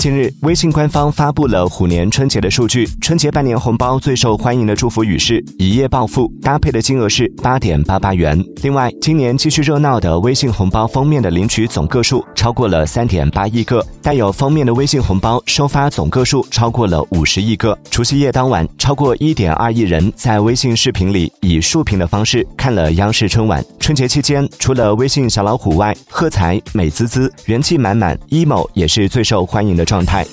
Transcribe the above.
近日，微信官方发布了虎年春节的数据，春节拜年红包最受欢迎的祝福语是“一夜暴富”，搭配的金额是八点八八元。另外，今年继续热闹的微信红包封面的领取总个数超过了三点八亿个，带有封面的微信红包收发总个数超过了五十亿个。除夕夜当晚，超过一点二亿人在微信视频里以竖屏的方式看了央视春晚。春节期间，除了微信小老虎外，喝彩、美滋滋、元气满满、emo 也是最受欢迎的状态。